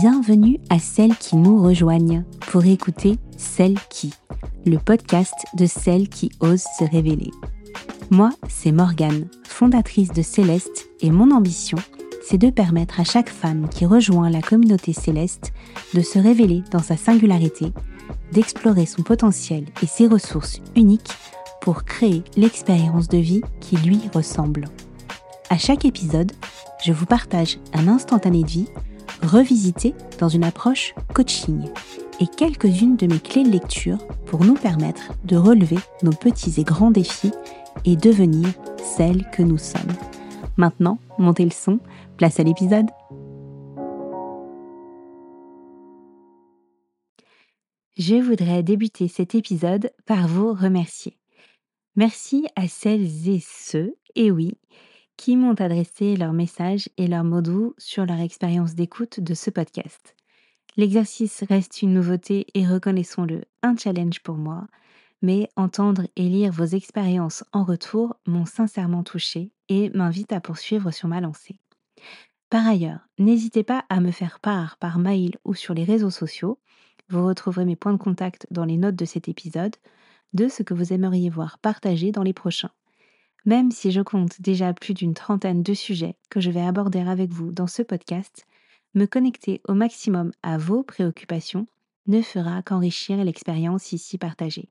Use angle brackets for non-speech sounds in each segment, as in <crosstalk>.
Bienvenue à celles qui nous rejoignent pour écouter Celles qui, le podcast de celles qui osent se révéler. Moi, c'est Morgane, fondatrice de Céleste, et mon ambition, c'est de permettre à chaque femme qui rejoint la communauté céleste de se révéler dans sa singularité, d'explorer son potentiel et ses ressources uniques pour créer l'expérience de vie qui lui ressemble. À chaque épisode, je vous partage un instantané de vie revisité dans une approche coaching et quelques-unes de mes clés de lecture pour nous permettre de relever nos petits et grands défis et devenir celles que nous sommes. Maintenant, montez le son, place à l'épisode. Je voudrais débuter cet épisode par vous remercier. Merci à celles et ceux, et oui, qui m'ont adressé leurs messages et leurs mots doux sur leur expérience d'écoute de ce podcast. L'exercice reste une nouveauté et reconnaissons-le, un challenge pour moi, mais entendre et lire vos expériences en retour m'ont sincèrement touché et m'invite à poursuivre sur ma lancée. Par ailleurs, n'hésitez pas à me faire part par mail ou sur les réseaux sociaux, vous retrouverez mes points de contact dans les notes de cet épisode, de ce que vous aimeriez voir partagé dans les prochains. Même si je compte déjà plus d'une trentaine de sujets que je vais aborder avec vous dans ce podcast, me connecter au maximum à vos préoccupations ne fera qu'enrichir l'expérience ici partagée.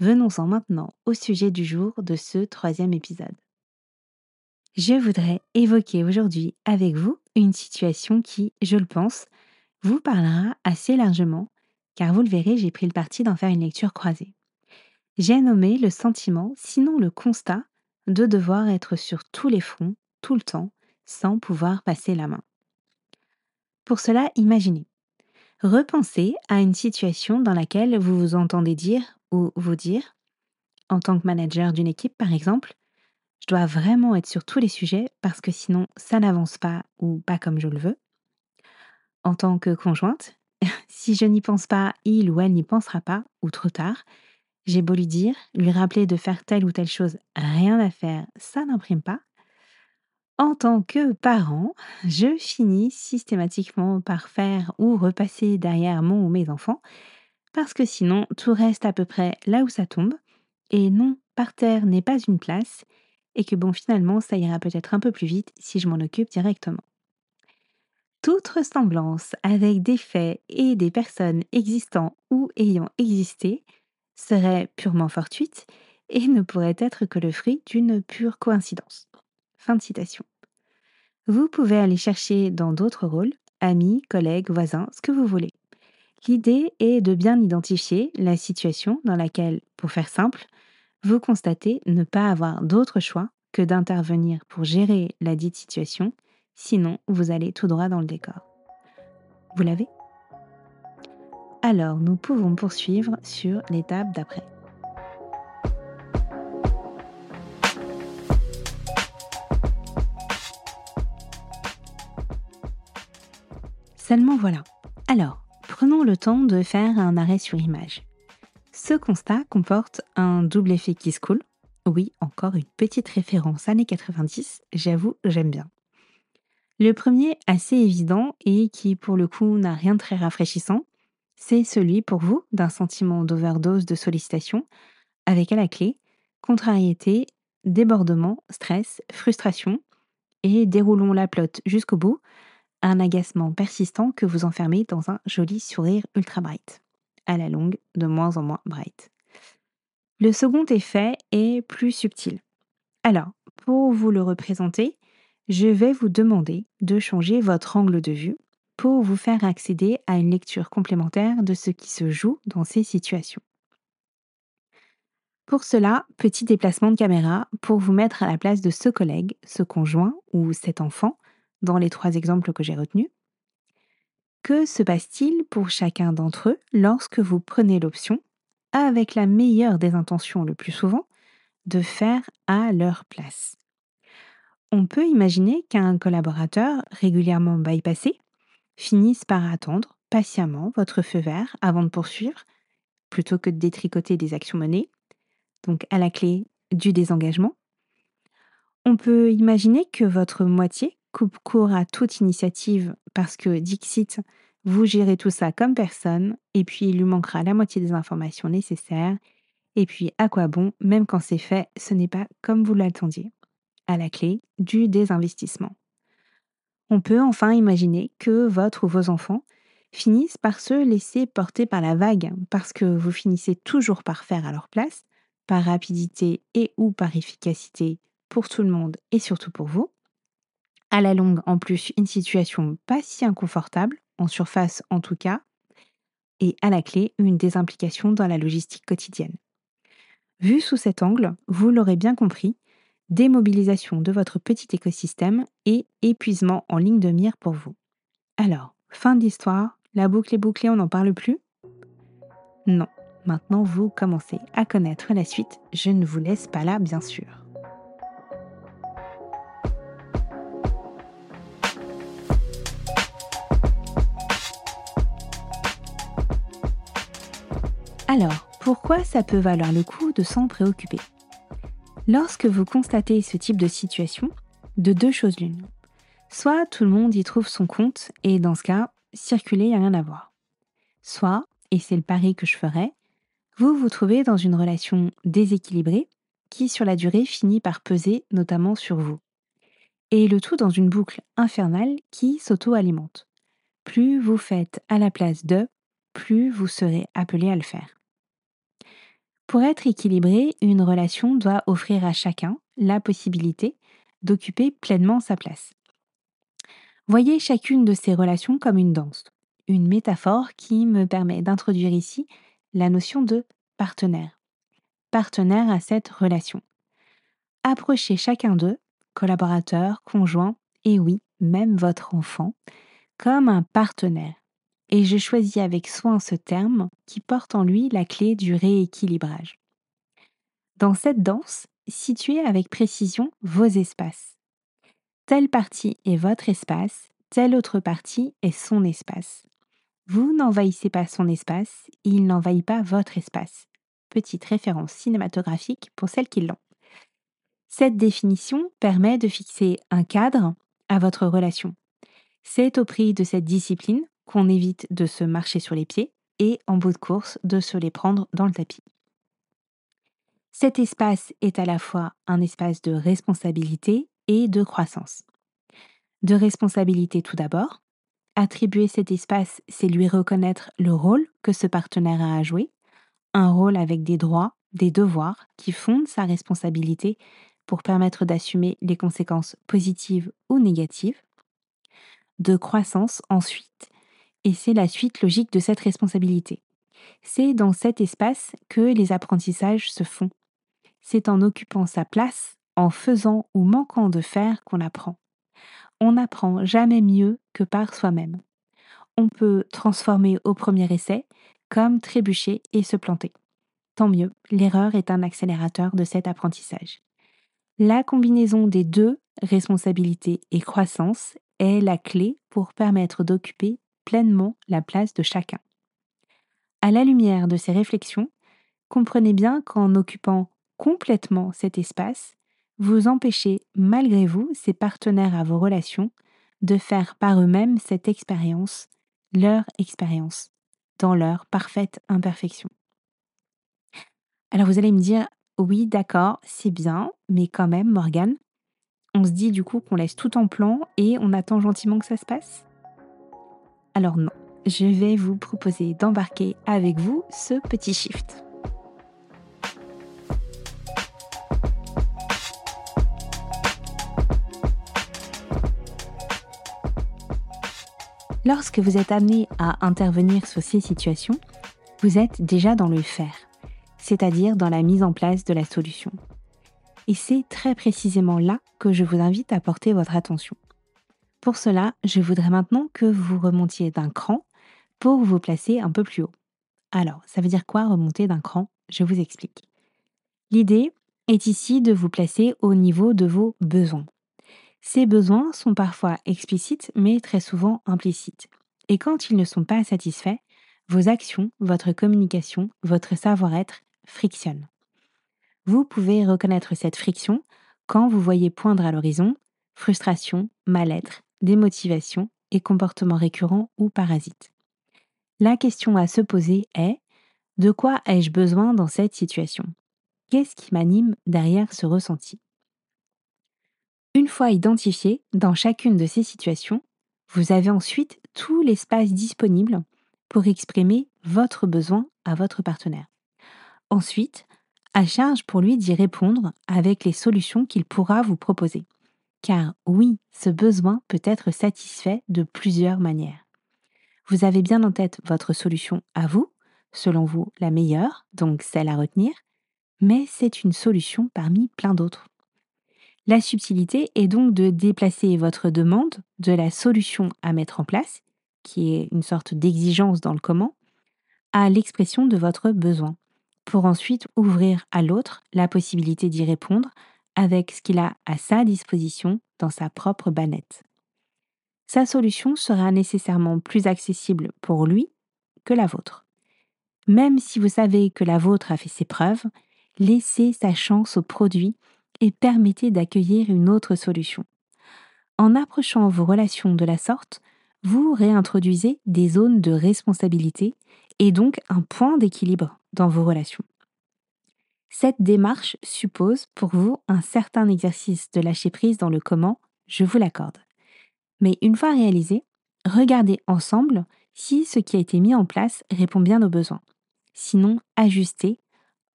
Venons-en maintenant au sujet du jour de ce troisième épisode. Je voudrais évoquer aujourd'hui avec vous une situation qui, je le pense, vous parlera assez largement, car vous le verrez, j'ai pris le parti d'en faire une lecture croisée. J'ai nommé le sentiment, sinon le constat, de devoir être sur tous les fronts, tout le temps, sans pouvoir passer la main. Pour cela, imaginez. Repensez à une situation dans laquelle vous vous entendez dire ou vous dire, en tant que manager d'une équipe par exemple, je dois vraiment être sur tous les sujets parce que sinon ça n'avance pas ou pas comme je le veux. En tant que conjointe, <laughs> si je n'y pense pas, il ou elle n'y pensera pas ou trop tard, j'ai beau lui dire, lui rappeler de faire telle ou telle chose, rien à faire, ça n'imprime pas. En tant que parent, je finis systématiquement par faire ou repasser derrière mon ou mes enfants, parce que sinon tout reste à peu près là où ça tombe, et non, par terre n'est pas une place, et que bon finalement ça ira peut-être un peu plus vite si je m'en occupe directement. Toute ressemblance avec des faits et des personnes existant ou ayant existé serait purement fortuite et ne pourrait être que le fruit d'une pure coïncidence. Vous pouvez aller chercher dans d'autres rôles, amis, collègues, voisins, ce que vous voulez. L'idée est de bien identifier la situation dans laquelle, pour faire simple, vous constatez ne pas avoir d'autre choix que d'intervenir pour gérer la dite situation, sinon vous allez tout droit dans le décor. Vous l'avez? Alors nous pouvons poursuivre sur l'étape d'après. Seulement voilà. Alors, prenons le temps de faire un arrêt sur image. Ce constat comporte un double effet qui se coule. Oui, encore une petite référence années 90, j'avoue, j'aime bien. Le premier, assez évident et qui pour le coup n'a rien de très rafraîchissant, c'est celui pour vous d'un sentiment d'overdose de sollicitation, avec à la clé contrariété, débordement, stress, frustration, et déroulons la plotte jusqu'au bout, un agacement persistant que vous enfermez dans un joli sourire ultra bright, à la longue de moins en moins bright. Le second effet est plus subtil. Alors, pour vous le représenter, je vais vous demander de changer votre angle de vue pour vous faire accéder à une lecture complémentaire de ce qui se joue dans ces situations. Pour cela, petit déplacement de caméra pour vous mettre à la place de ce collègue, ce conjoint ou cet enfant, dans les trois exemples que j'ai retenus. Que se passe-t-il pour chacun d'entre eux lorsque vous prenez l'option, avec la meilleure des intentions le plus souvent, de faire à leur place? On peut imaginer qu'un collaborateur régulièrement bypassé finissent par attendre patiemment votre feu vert avant de poursuivre, plutôt que de détricoter des actions menées, donc à la clé du désengagement. On peut imaginer que votre moitié coupe court à toute initiative parce que Dixit, Vous gérez tout ça comme personne, et puis il lui manquera la moitié des informations nécessaires. Et puis, à quoi bon, même quand c'est fait, ce n'est pas comme vous l'attendiez. À la clé, du désinvestissement. On peut enfin imaginer que votre ou vos enfants finissent par se laisser porter par la vague, parce que vous finissez toujours par faire à leur place, par rapidité et ou par efficacité pour tout le monde et surtout pour vous. À la longue, en plus, une situation pas si inconfortable, en surface en tout cas, et à la clé, une désimplication dans la logistique quotidienne. Vu sous cet angle, vous l'aurez bien compris, démobilisation de votre petit écosystème et épuisement en ligne de mire pour vous. Alors, fin de l'histoire, la boucle est bouclée, on n'en parle plus? Non, maintenant vous commencez à connaître la suite, je ne vous laisse pas là bien sûr. Alors, pourquoi ça peut valoir le coup de s'en préoccuper? Lorsque vous constatez ce type de situation, de deux choses l'une. Soit tout le monde y trouve son compte et dans ce cas, circuler, il a rien à voir. Soit, et c'est le pari que je ferais, vous vous trouvez dans une relation déséquilibrée qui sur la durée finit par peser notamment sur vous. Et le tout dans une boucle infernale qui s'auto-alimente. Plus vous faites à la place de, plus vous serez appelé à le faire. Pour être équilibré, une relation doit offrir à chacun la possibilité d'occuper pleinement sa place. Voyez chacune de ces relations comme une danse, une métaphore qui me permet d'introduire ici la notion de partenaire. Partenaire à cette relation. Approchez chacun d'eux, collaborateur, conjoint, et oui, même votre enfant, comme un partenaire et je choisis avec soin ce terme qui porte en lui la clé du rééquilibrage. Dans cette danse, situez avec précision vos espaces. Telle partie est votre espace, telle autre partie est son espace. Vous n'envahissez pas son espace, il n'envahit pas votre espace. Petite référence cinématographique pour celles qui l'ont. Cette définition permet de fixer un cadre à votre relation. C'est au prix de cette discipline qu'on évite de se marcher sur les pieds et, en bout de course, de se les prendre dans le tapis. Cet espace est à la fois un espace de responsabilité et de croissance. De responsabilité tout d'abord. Attribuer cet espace, c'est lui reconnaître le rôle que ce partenaire a à jouer, un rôle avec des droits, des devoirs qui fondent sa responsabilité pour permettre d'assumer les conséquences positives ou négatives. De croissance ensuite, et c'est la suite logique de cette responsabilité. C'est dans cet espace que les apprentissages se font. C'est en occupant sa place, en faisant ou manquant de faire qu'on apprend. On n'apprend jamais mieux que par soi-même. On peut transformer au premier essai, comme trébucher et se planter. Tant mieux, l'erreur est un accélérateur de cet apprentissage. La combinaison des deux, responsabilité et croissance, est la clé pour permettre d'occuper pleinement la place de chacun. À la lumière de ces réflexions, comprenez bien qu'en occupant complètement cet espace, vous empêchez malgré vous, ces partenaires à vos relations, de faire par eux-mêmes cette expérience, leur expérience, dans leur parfaite imperfection. Alors vous allez me dire, oui, d'accord, c'est bien, mais quand même, Morgane, on se dit du coup qu'on laisse tout en plan et on attend gentiment que ça se passe? Alors non, je vais vous proposer d'embarquer avec vous ce petit shift. Lorsque vous êtes amené à intervenir sur ces situations, vous êtes déjà dans le faire, c'est-à-dire dans la mise en place de la solution. Et c'est très précisément là que je vous invite à porter votre attention. Pour cela, je voudrais maintenant que vous remontiez d'un cran pour vous placer un peu plus haut. Alors, ça veut dire quoi remonter d'un cran? Je vous explique. L'idée est ici de vous placer au niveau de vos besoins. Ces besoins sont parfois explicites, mais très souvent implicites. Et quand ils ne sont pas satisfaits, vos actions, votre communication, votre savoir-être frictionnent. Vous pouvez reconnaître cette friction quand vous voyez poindre à l'horizon frustration, mal-être, démotivation, et comportements récurrents ou parasites. La question à se poser est de quoi ai-je besoin dans cette situation? Qu'est-ce qui m'anime derrière ce ressenti? Une fois identifié dans chacune de ces situations, vous avez ensuite tout l'espace disponible pour exprimer votre besoin à votre partenaire. Ensuite, à charge pour lui d'y répondre avec les solutions qu'il pourra vous proposer. Car oui, ce besoin peut être satisfait de plusieurs manières. Vous avez bien en tête votre solution à vous, selon vous la meilleure, donc celle à retenir, mais c'est une solution parmi plein d'autres. La subtilité est donc de déplacer votre demande de la solution à mettre en place, qui est une sorte d'exigence dans le comment, à l'expression de votre besoin, pour ensuite ouvrir à l'autre la possibilité d'y répondre avec ce qu'il a à sa disposition dans sa propre banette. Sa solution sera nécessairement plus accessible pour lui que la vôtre. Même si vous savez que la vôtre a fait ses preuves, laissez sa chance au produit et permettez d'accueillir une autre solution. En approchant vos relations de la sorte, vous réintroduisez des zones de responsabilité et donc un point d'équilibre dans vos relations. Cette démarche suppose pour vous un certain exercice de lâcher prise dans le comment, je vous l'accorde. Mais une fois réalisé, regardez ensemble si ce qui a été mis en place répond bien aux besoins. Sinon, ajustez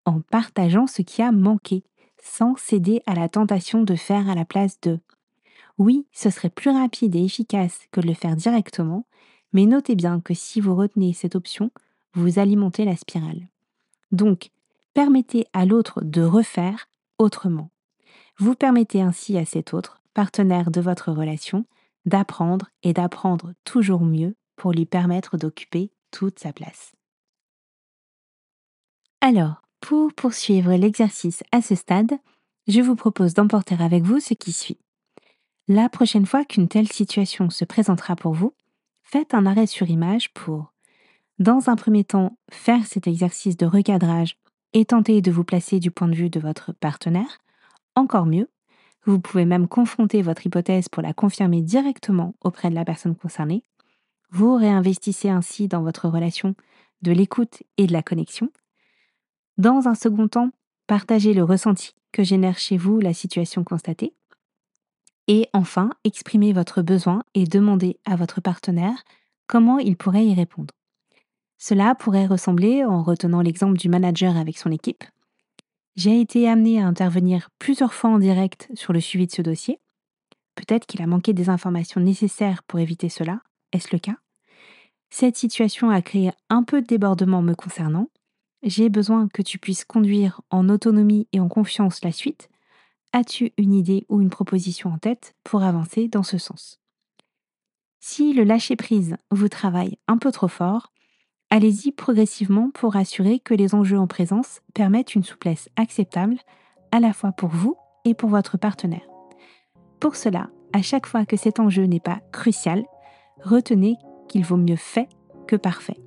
en partageant ce qui a manqué, sans céder à la tentation de faire à la place de. Oui, ce serait plus rapide et efficace que de le faire directement, mais notez bien que si vous retenez cette option, vous alimentez la spirale. Donc, permettez à l'autre de refaire autrement. Vous permettez ainsi à cet autre, partenaire de votre relation, d'apprendre et d'apprendre toujours mieux pour lui permettre d'occuper toute sa place. Alors, pour poursuivre l'exercice à ce stade, je vous propose d'emporter avec vous ce qui suit. La prochaine fois qu'une telle situation se présentera pour vous, faites un arrêt sur image pour, dans un premier temps, faire cet exercice de recadrage et tenter de vous placer du point de vue de votre partenaire. Encore mieux, vous pouvez même confronter votre hypothèse pour la confirmer directement auprès de la personne concernée. Vous réinvestissez ainsi dans votre relation de l'écoute et de la connexion dans un second temps, partagez le ressenti que génère chez vous la situation constatée. Et enfin, exprimez votre besoin et demandez à votre partenaire comment il pourrait y répondre. Cela pourrait ressembler, en retenant l'exemple du manager avec son équipe, j'ai été amené à intervenir plusieurs fois en direct sur le suivi de ce dossier. Peut-être qu'il a manqué des informations nécessaires pour éviter cela. Est-ce le cas? Cette situation a créé un peu de débordement me concernant j'ai besoin que tu puisses conduire en autonomie et en confiance la suite. As-tu une idée ou une proposition en tête pour avancer dans ce sens? Si le lâcher-prise vous travaille un peu trop fort, allez-y progressivement pour assurer que les enjeux en présence permettent une souplesse acceptable à la fois pour vous et pour votre partenaire. Pour cela, à chaque fois que cet enjeu n'est pas crucial, retenez qu'il vaut mieux fait que parfait.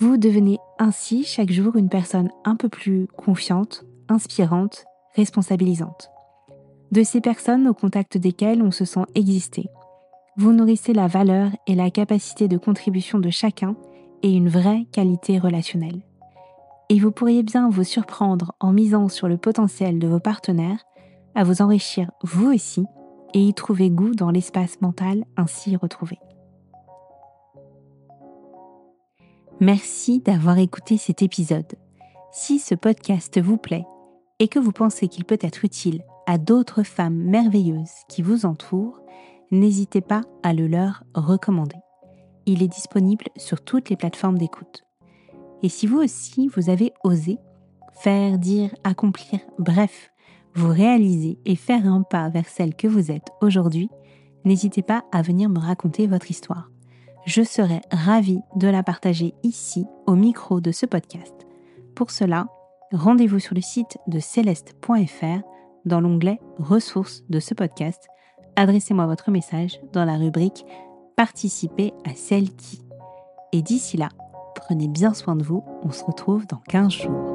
Vous devenez ainsi chaque jour une personne un peu plus confiante, inspirante, responsabilisante. De ces personnes au contact desquelles on se sent exister. Vous nourrissez la valeur et la capacité de contribution de chacun et une vraie qualité relationnelle. Et vous pourriez bien vous surprendre en misant sur le potentiel de vos partenaires à vous enrichir vous aussi et y trouver goût dans l'espace mental ainsi retrouvé. Merci d'avoir écouté cet épisode. Si ce podcast vous plaît et que vous pensez qu'il peut être utile à d'autres femmes merveilleuses qui vous entourent, n'hésitez pas à le leur recommander. Il est disponible sur toutes les plateformes d'écoute. Et si vous aussi, vous avez osé faire, dire, accomplir, bref, vous réaliser et faire un pas vers celle que vous êtes aujourd'hui, n'hésitez pas à venir me raconter votre histoire je serai ravie de la partager ici au micro de ce podcast. Pour cela, rendez-vous sur le site de céleste.fr dans l'onglet Ressources de ce podcast. Adressez-moi votre message dans la rubrique Participer à celle qui. Et d'ici là, prenez bien soin de vous, on se retrouve dans 15 jours.